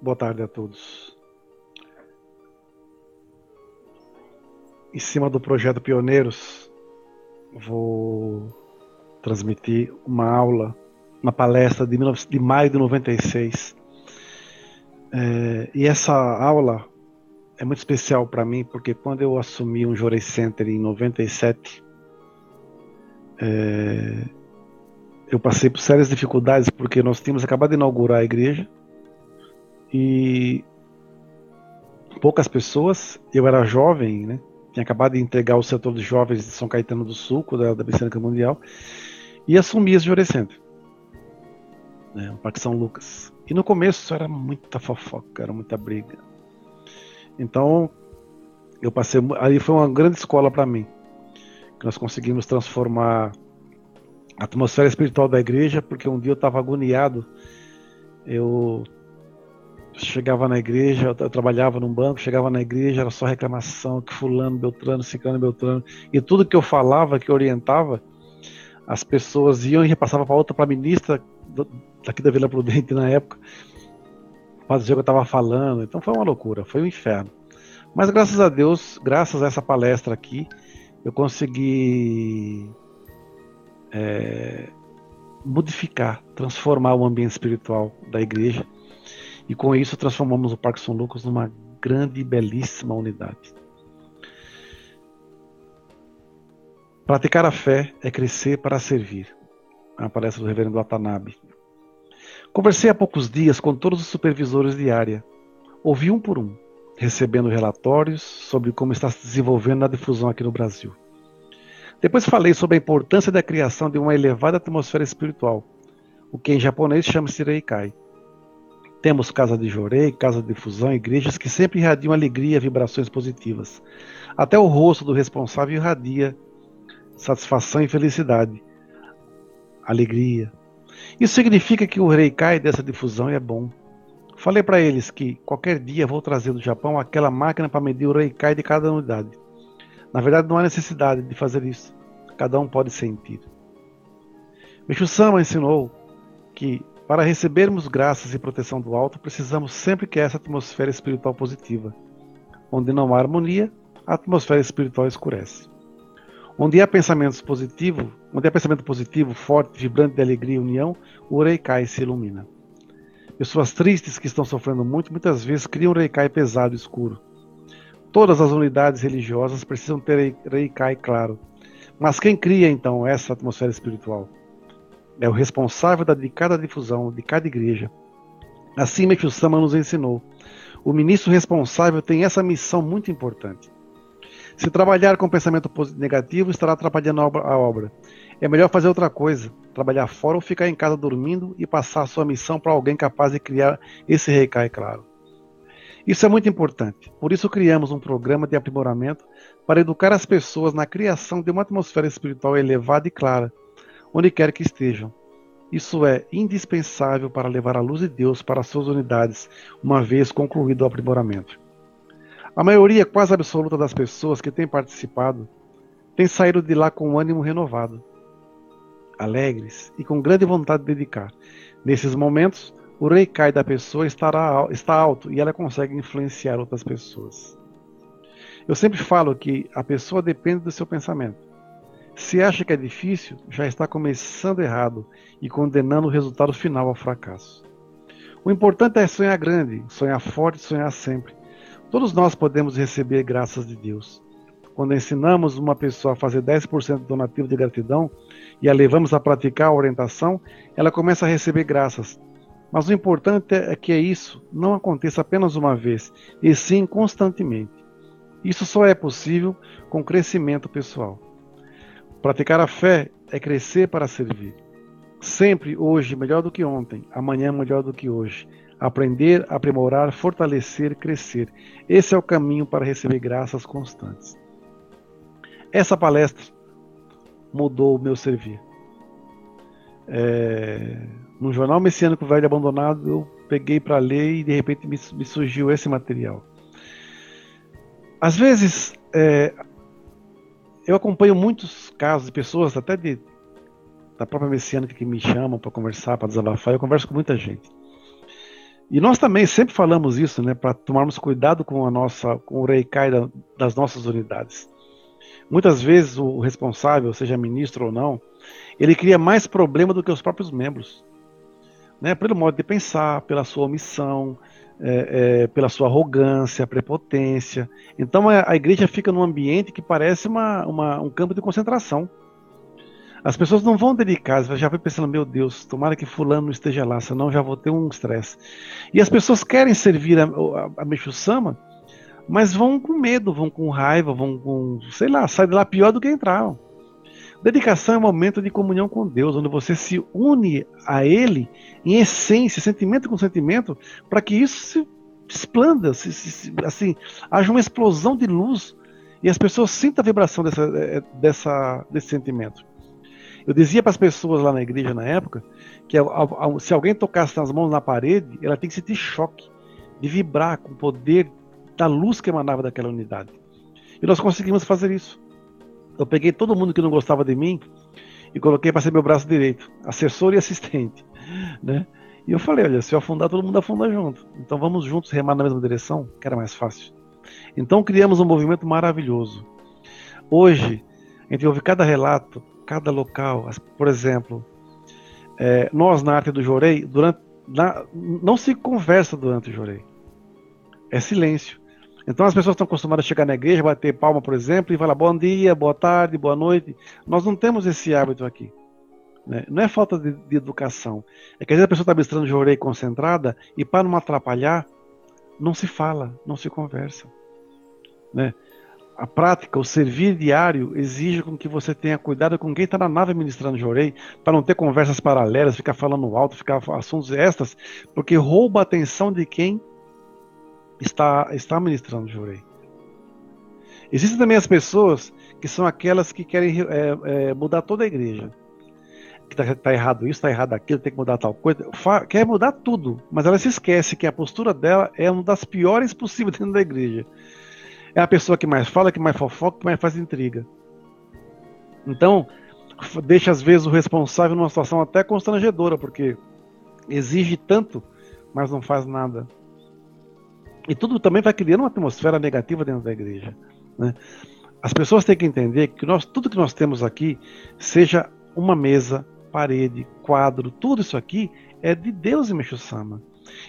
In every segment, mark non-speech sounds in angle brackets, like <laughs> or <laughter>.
Boa tarde a todos. Em cima do projeto Pioneiros, vou transmitir uma aula, uma palestra de, de maio de 96. É, e essa aula é muito especial para mim, porque quando eu assumi um Jorei Center em 97, é, eu passei por sérias dificuldades, porque nós tínhamos acabado de inaugurar a igreja, e poucas pessoas, eu era jovem, né? Tinha acabado de entregar o setor de jovens de São Caetano do Sul, da, da Mecânica Mundial, e assumi esse Jurecentro, né, o Parque São Lucas. E no começo era muita fofoca, era muita briga. Então, eu passei. Aí foi uma grande escola para mim. Que nós conseguimos transformar a atmosfera espiritual da igreja, porque um dia eu estava agoniado. Eu chegava na igreja, eu trabalhava num banco, chegava na igreja, era só reclamação, que fulano, beltrano, ciclano, beltrano, e tudo que eu falava, que eu orientava, as pessoas iam e repassavam para outra, para a ministra daqui da Vila Prudente na época, para dizer o que eu estava falando, então foi uma loucura, foi um inferno. Mas graças a Deus, graças a essa palestra aqui, eu consegui é, modificar, transformar o ambiente espiritual da igreja e com isso transformamos o Parque São Lucas numa grande e belíssima unidade. Praticar a fé é crescer para servir. É uma palestra do reverendo Watanabe. Conversei há poucos dias com todos os supervisores de área. Ouvi um por um, recebendo relatórios sobre como está se desenvolvendo a difusão aqui no Brasil. Depois falei sobre a importância da criação de uma elevada atmosfera espiritual, o que em japonês chama-se Reikai temos casa de jorei, casa de fusão, igrejas que sempre irradiam alegria, vibrações positivas. Até o rosto do responsável irradia satisfação e felicidade, alegria. Isso significa que o rei cai dessa difusão é bom. Falei para eles que qualquer dia vou trazer do Japão aquela máquina para medir o rei cai de cada unidade. Na verdade, não há necessidade de fazer isso. Cada um pode sentir. Micho Sama ensinou que para recebermos graças e proteção do alto, precisamos sempre que essa atmosfera espiritual positiva. Onde não há harmonia, a atmosfera espiritual escurece. Onde há pensamento positivo, onde há pensamento positivo, forte, vibrante de alegria e união, o Reikai se ilumina. Pessoas tristes que estão sofrendo muito, muitas vezes criam um Reikai pesado e escuro. Todas as unidades religiosas precisam ter Reikai claro. Mas quem cria então essa atmosfera espiritual? É o responsável de cada difusão, de cada igreja. Assim, Meixo Sama nos ensinou. O ministro responsável tem essa missão muito importante. Se trabalhar com pensamento negativo, estará atrapalhando a obra. É melhor fazer outra coisa, trabalhar fora ou ficar em casa dormindo e passar a sua missão para alguém capaz de criar esse recai claro. Isso é muito importante. Por isso criamos um programa de aprimoramento para educar as pessoas na criação de uma atmosfera espiritual elevada e clara, onde quer que estejam. Isso é indispensável para levar a luz de Deus para suas unidades, uma vez concluído o aprimoramento. A maioria quase absoluta das pessoas que têm participado tem saído de lá com ânimo renovado, alegres e com grande vontade de dedicar. Nesses momentos, o rei cai da pessoa estará, está alto e ela consegue influenciar outras pessoas. Eu sempre falo que a pessoa depende do seu pensamento. Se acha que é difícil, já está começando errado e condenando o resultado final ao fracasso. O importante é sonhar grande, sonhar forte, sonhar sempre. Todos nós podemos receber graças de Deus. Quando ensinamos uma pessoa a fazer 10% de donativo de gratidão e a levamos a praticar a orientação, ela começa a receber graças. Mas o importante é que isso não aconteça apenas uma vez, e sim constantemente. Isso só é possível com crescimento pessoal. Praticar a fé é crescer para servir. Sempre hoje melhor do que ontem, amanhã melhor do que hoje. Aprender, aprimorar, fortalecer, crescer. Esse é o caminho para receber graças constantes. Essa palestra mudou o meu servir. É, no jornal Messiânico Velho Abandonado, eu peguei para ler e de repente me, me, surgiu esse material. Às vezes, é, eu acompanho muitos casos de pessoas, até de, da própria messiânica, que me chamam para conversar, para desabafar. Eu converso com muita gente. E nós também sempre falamos isso, né, para tomarmos cuidado com a nossa, com o Reikai das nossas unidades. Muitas vezes o responsável, seja ministro ou não, ele cria mais problema do que os próprios membros, né, pelo modo de pensar, pela sua omissão, é, é, pela sua arrogância, prepotência. Então a, a, igreja fica num ambiente que parece uma, uma, um campo de concentração. As pessoas não vão dedicar, já vai pensando, meu Deus, tomara que fulano esteja lá, senão já vou ter um estresse. E as pessoas querem servir a, a, a mas vão com medo, vão com raiva, vão com, sei lá, sai de lá pior do que entraram. Dedicação é um momento de comunhão com Deus, onde você se une a Ele em essência, sentimento com sentimento, para que isso se explanda, se, se, assim, haja uma explosão de luz e as pessoas sintam a vibração dessa, eh, dessa, desse sentimento. Eu dizia para as pessoas lá na igreja na época que se alguém tocasse nas mãos na parede, ela tem que sentir choque, de vibrar com o poder da luz que emanava daquela unidade. E nós conseguimos fazer isso. Eu peguei todo mundo que não gostava de mim e coloquei para ser meu braço direito, assessor e assistente, né? E eu falei, olha, se eu afundar, todo mundo afunda junto. Então vamos juntos remar na mesma direção, que era mais fácil. Então criamos um movimento maravilhoso. Hoje, a gente ouve cada relato cada local. Por exemplo, é, nós na arte do Jorei, durante, na, não se conversa durante o Jorei. É silêncio. Então as pessoas estão acostumadas a chegar na igreja, bater palma, por exemplo, e falar bom dia, boa tarde, boa noite. Nós não temos esse hábito aqui. Né? Não é falta de, de, educação. É que às vezes a pessoa está ministrando Jorei concentrada e para não atrapalhar, não se fala, não se conversa. Né? a prática, o servir diário, exige com que você tenha cuidado com quem está na nave ministrando Jorei, para não ter conversas paralelas, ficar falando alto, ficar assuntos extras, porque rouba a atenção de quem está, está ministrando Jorei. Existem também as pessoas que são aquelas que querem é, é, mudar toda a igreja. Que está tá errado isso, está errado aquilo, tem que mudar tal coisa. Fa quer mudar tudo, mas ela se esquece que a postura dela é uma das piores possíveis <laughs> dentro da igreja é a pessoa que mais fala, que mais fofoca, que mais faz intriga. Então, deixa às vezes o responsável numa situação até constrangedora, porque exige tanto, mas não faz nada. E tudo também vai criando uma atmosfera negativa dentro da igreja. Né? As pessoas têm que entender que nós, tudo que nós temos aqui, seja uma mesa, parede, quadro, tudo isso aqui é de Deus em Meixo-sama.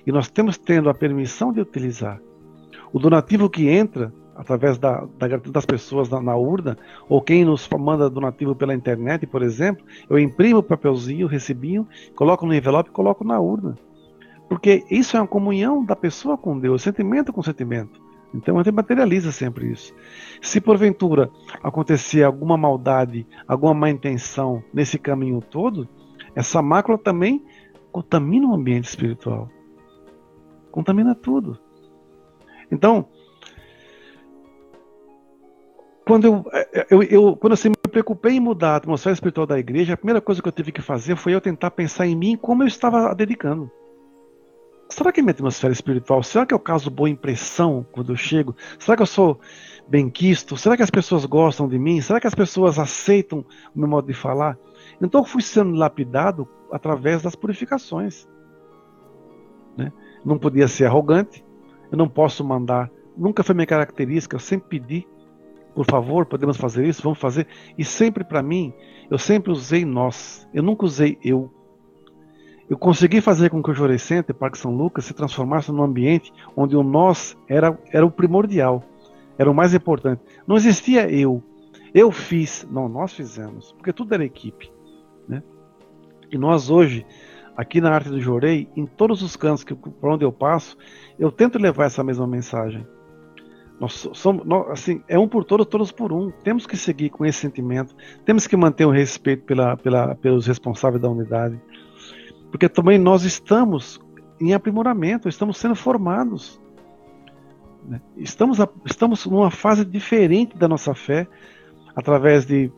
E nós temos tendo a permissão de utilizar. O donativo que entra através da, da das pessoas na, na, urna, ou quem nos manda donativo pela internet, por exemplo, eu imprimo o papelzinho, o recibinho, coloco no envelope e coloco na urna. Porque isso é uma comunhão da pessoa com Deus, sentimento com sentimento. Então a gente materializa sempre isso. Se porventura acontecer alguma maldade, alguma má intenção nesse caminho todo, essa mácula também contamina o ambiente espiritual. Contamina tudo. Então, quando eu, eu, eu, quando assim, me preocupei em mudar a atmosfera espiritual da igreja, a primeira coisa que eu tive que fazer foi eu tentar pensar em mim como eu estava dedicando. Será que é minha atmosfera espiritual? Será que eu causo boa impressão quando eu chego? Será que eu sou bem quisto? Será que as pessoas gostam de mim? Será que as pessoas aceitam o meu modo de falar? Então eu fui sendo lapidado através das purificações. Né? Não podia ser arrogante, eu não posso mandar, nunca foi minha característica, eu sempre pedi por favor, podemos fazer isso, vamos fazer. E sempre para mim, eu sempre usei nós, eu nunca usei eu. Eu consegui fazer com que o Jorei Center, Parque São Lucas, se transformasse num ambiente onde o nós era, era o primordial, era o mais importante. Não existia eu. Eu fiz, não, nós fizemos, porque tudo era equipe. Né? E nós hoje, aqui na Arte do Jorei, em todos os cantos que, por onde eu passo, eu tento levar essa mesma mensagem. Nós somos, nós, assim, é um por todos, todos por um. Temos que seguir com esse sentimento. Temos que manter o respeito pela, pela, pelos responsáveis da unidade. Porque também nós estamos em aprimoramento, estamos sendo formados. Né? Estamos, estamos numa fase diferente da nossa fé, através de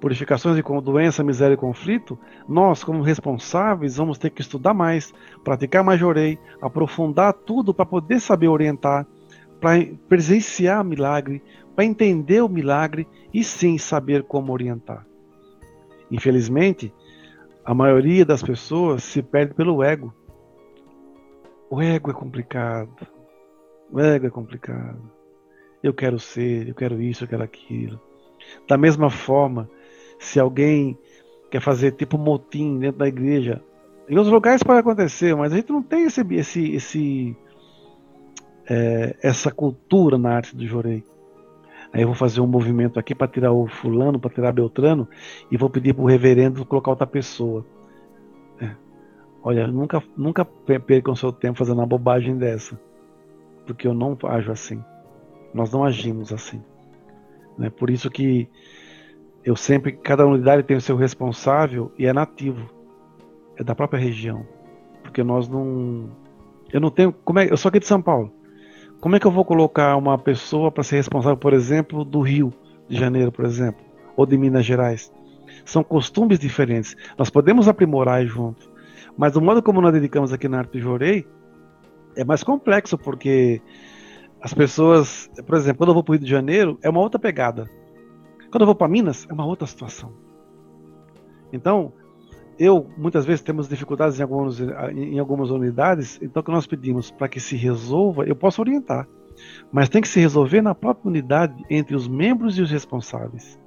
purificações de doença, miséria e conflito. Nós, como responsáveis, vamos ter que estudar mais, praticar mais jorei, aprofundar tudo para poder saber orientar para presenciar o milagre, para entender o milagre e sim saber como orientar. Infelizmente, a maioria das pessoas se perde pelo ego. O ego é complicado. O ego é complicado. Eu quero ser, eu quero isso, eu quero aquilo. Da mesma forma, se alguém quer fazer tipo motim dentro da igreja, em outros lugares pode acontecer, mas a gente não tem esse, esse, esse é, essa cultura na arte do jorei. Aí eu vou fazer um movimento aqui para tirar o fulano, para tirar Beltrano, e vou pedir para o reverendo colocar outra pessoa. É. Olha, nunca, nunca percam seu tempo fazendo uma bobagem dessa. Porque eu não ajo assim. Nós não agimos assim. Né? Por isso que eu sempre, cada unidade tem o seu responsável e é nativo. É da própria região. Porque nós não. Eu não tenho. Como é, eu sou aqui de São Paulo. Como é que eu vou colocar uma pessoa para ser responsável, por exemplo, do Rio de Janeiro, por exemplo, ou de Minas Gerais? São costumes diferentes. Nós podemos aprimorar junto, mas o modo como nós dedicamos aqui na Arte Jorei é mais complexo, porque as pessoas, por exemplo, quando eu vou para o Rio de Janeiro, é uma outra pegada. Quando eu vou para Minas, é uma outra situação. Então, eu muitas vezes temos dificuldades em algumas, em algumas unidades, então o que nós pedimos para que se resolva, eu posso orientar, mas tem que se resolver na própria unidade entre os membros e os responsáveis,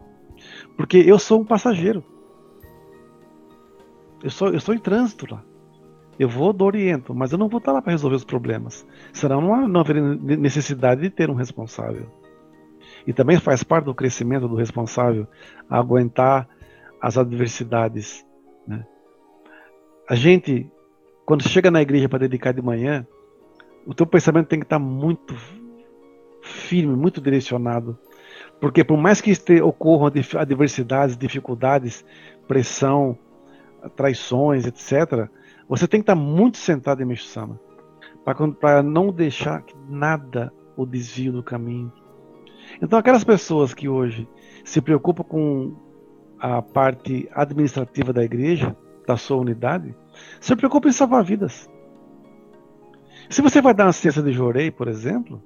porque eu sou um passageiro, eu sou, eu sou em trânsito lá, eu vou do oriento, mas eu não vou estar lá para resolver os problemas, senão não, não haveria necessidade de ter um responsável. E também faz parte do crescimento do responsável aguentar as adversidades né? A gente, quando chega na igreja para dedicar de manhã, o teu pensamento tem que estar muito firme, muito direcionado. Porque por mais que ocorram adversidades, dificuldades, pressão, traições, etc., você tem que estar muito centrado em Meshama para não deixar nada o desvie do caminho. Então, aquelas pessoas que hoje se preocupam com a parte administrativa da igreja, da sua unidade, se preocupe em salvar vidas. Se você vai dar uma ciência de jorei, por exemplo,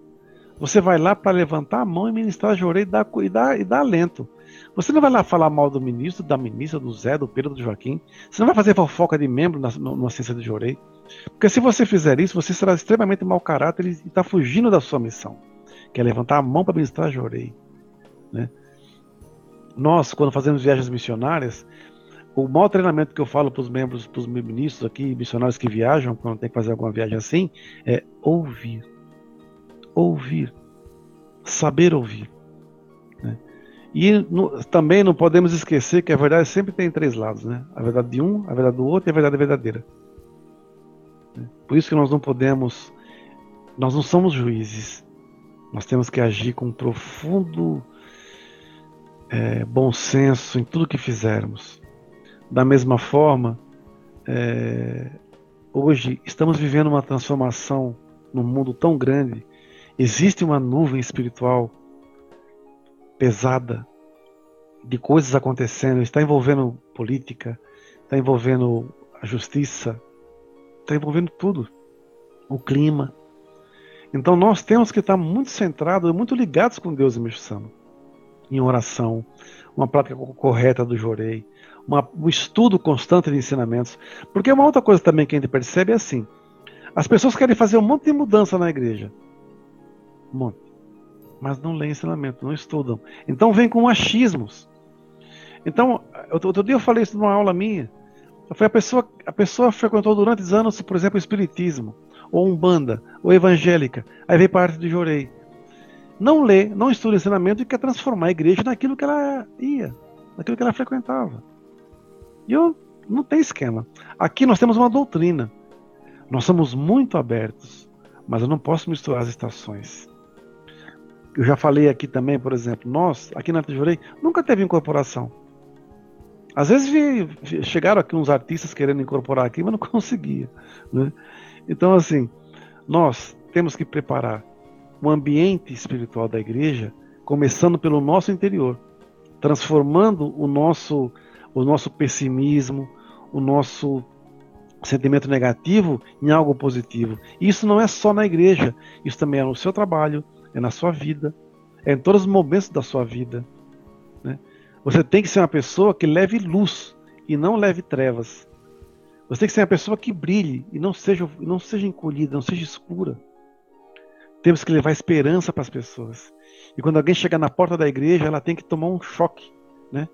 você vai lá para levantar a mão e ministrar jorei e dar, e, dar, e dar alento. Você não vai lá falar mal do ministro, da ministra, do Zé, do Pedro, do Joaquim. Você não vai fazer fofoca de membro na, numa ciência de jorei. Porque se você fizer isso, você será extremamente mau caráter e está fugindo da sua missão, que é levantar a mão para ministrar jorei. Né? Nós, quando fazemos viagens missionárias, o maior treinamento que eu falo para os membros, para os ministros aqui, missionários que viajam, quando tem que fazer alguma viagem assim, é ouvir. Ouvir. Saber ouvir. Né? E no, também não podemos esquecer que a verdade sempre tem três lados, né? A verdade de um, a verdade do outro e a verdade verdadeira. Né? Por isso que nós não podemos, nós não somos juízes. Nós temos que agir com profundo é, bom senso em tudo que fizermos. Da mesma forma, é, hoje estamos vivendo uma transformação num mundo tão grande. Existe uma nuvem espiritual pesada de coisas acontecendo, está envolvendo política, está envolvendo a justiça, está envolvendo tudo, o clima. Então nós temos que estar muito centrados, muito ligados com Deus e Meshama em oração, uma prática correta do jorei, uma, um estudo constante de ensinamentos. Porque uma outra coisa também que a gente percebe é assim: as pessoas querem fazer um monte de mudança na igreja. Um monte. Mas não leem ensinamento, não estudam. Então vem com achismos. Então, outro dia eu falei isso numa aula minha. Foi a pessoa, a pessoa frequentou durante anos, por exemplo, o espiritismo, ou umbanda, ou evangélica. Aí veio parte do jorei não lê, não estuda ensinamento e quer transformar a igreja naquilo que ela ia, naquilo que ela frequentava. E eu não tem esquema. Aqui nós temos uma doutrina. Nós somos muito abertos, mas eu não posso misturar as estações. Eu já falei aqui também, por exemplo, nós, aqui na Tijurei, nunca teve incorporação. Às vezes vi, chegaram aqui uns artistas querendo incorporar aqui, mas não <laughs> conseguia. Né? Então, assim, nós temos que preparar o ambiente espiritual da igreja, começando pelo nosso interior, transformando o nosso, o nosso pessimismo, o nosso sentimento negativo em algo positivo. Isso não é só na igreja, isso também é no seu trabalho, é na sua vida, é em todos os momentos da sua vida. Né? Você tem que ser uma pessoa que leve luz e não leve trevas. Você tem que ser uma pessoa que brilhe e não seja, não seja encolhida, não seja escura. Temos que levar esperança para as pessoas. E quando alguém chegar na porta da igreja, ela tem que tomar um choque, né?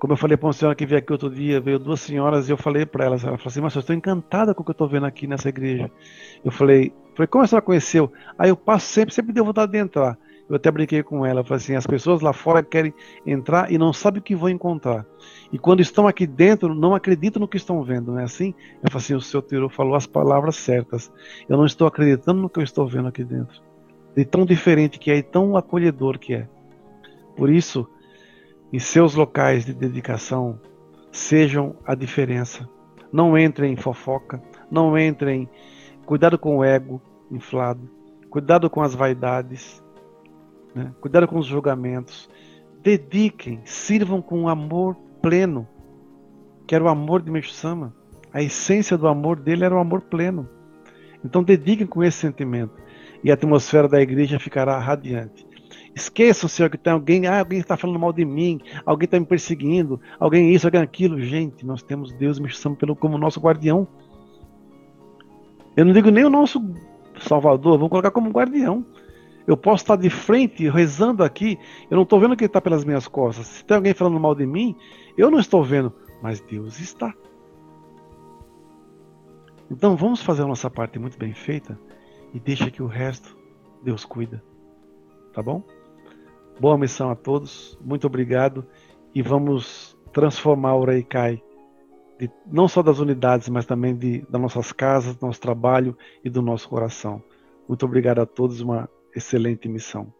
Como eu falei para uma senhora que veio aqui outro dia, veio duas senhoras e eu falei para elas, ela falou assim, mas eu estou encantada com o que eu estou vendo aqui nessa igreja. Eu falei, falei, como a senhora conheceu? Aí eu passo sempre, sempre deu vontade de entrar. Eu até brinquei com ela, falei assim, as pessoas lá fora querem entrar e não sabem o que vão encontrar. E quando estão aqui dentro, não acreditam no que estão vendo, não é assim? Eu falei assim, o seu Tiro falou as palavras certas. Eu não estou acreditando no que eu estou vendo aqui dentro. De tão diferente que é e tão acolhedor que é. Por isso, em seus locais de dedicação, sejam a diferença. Não entrem em fofoca, não entrem. Cuidado com o ego inflado, cuidado com as vaidades né? Cuidado com os julgamentos. Dediquem, sirvam com amor pleno, que era o amor de Meixo-sama. A essência do amor dele era o amor pleno. Então dediquem com esse sentimento e a atmosfera da igreja ficará radiante. Esqueçam, Senhor, que tem alguém, ah, alguém está falando mal de mim, alguém está me perseguindo, alguém isso, alguém aquilo. Gente, nós temos Deus me chamando pelo, como nosso guardião. Eu não digo nem o nosso Salvador, vamos colocar como guardião. Eu posso estar de frente rezando aqui, eu não estou vendo quem está pelas minhas costas. Se tem alguém falando mal de mim, eu não estou vendo, mas Deus está. Então vamos fazer a nossa parte muito bem feita e deixa que o resto Deus cuida. Tá bom? Boa missão a todos, muito obrigado e vamos transformar o Reikai de, não só das unidades, mas também de, das nossas casas, do nosso trabalho e do nosso coração. Muito obrigado a todos, uma excelente missão.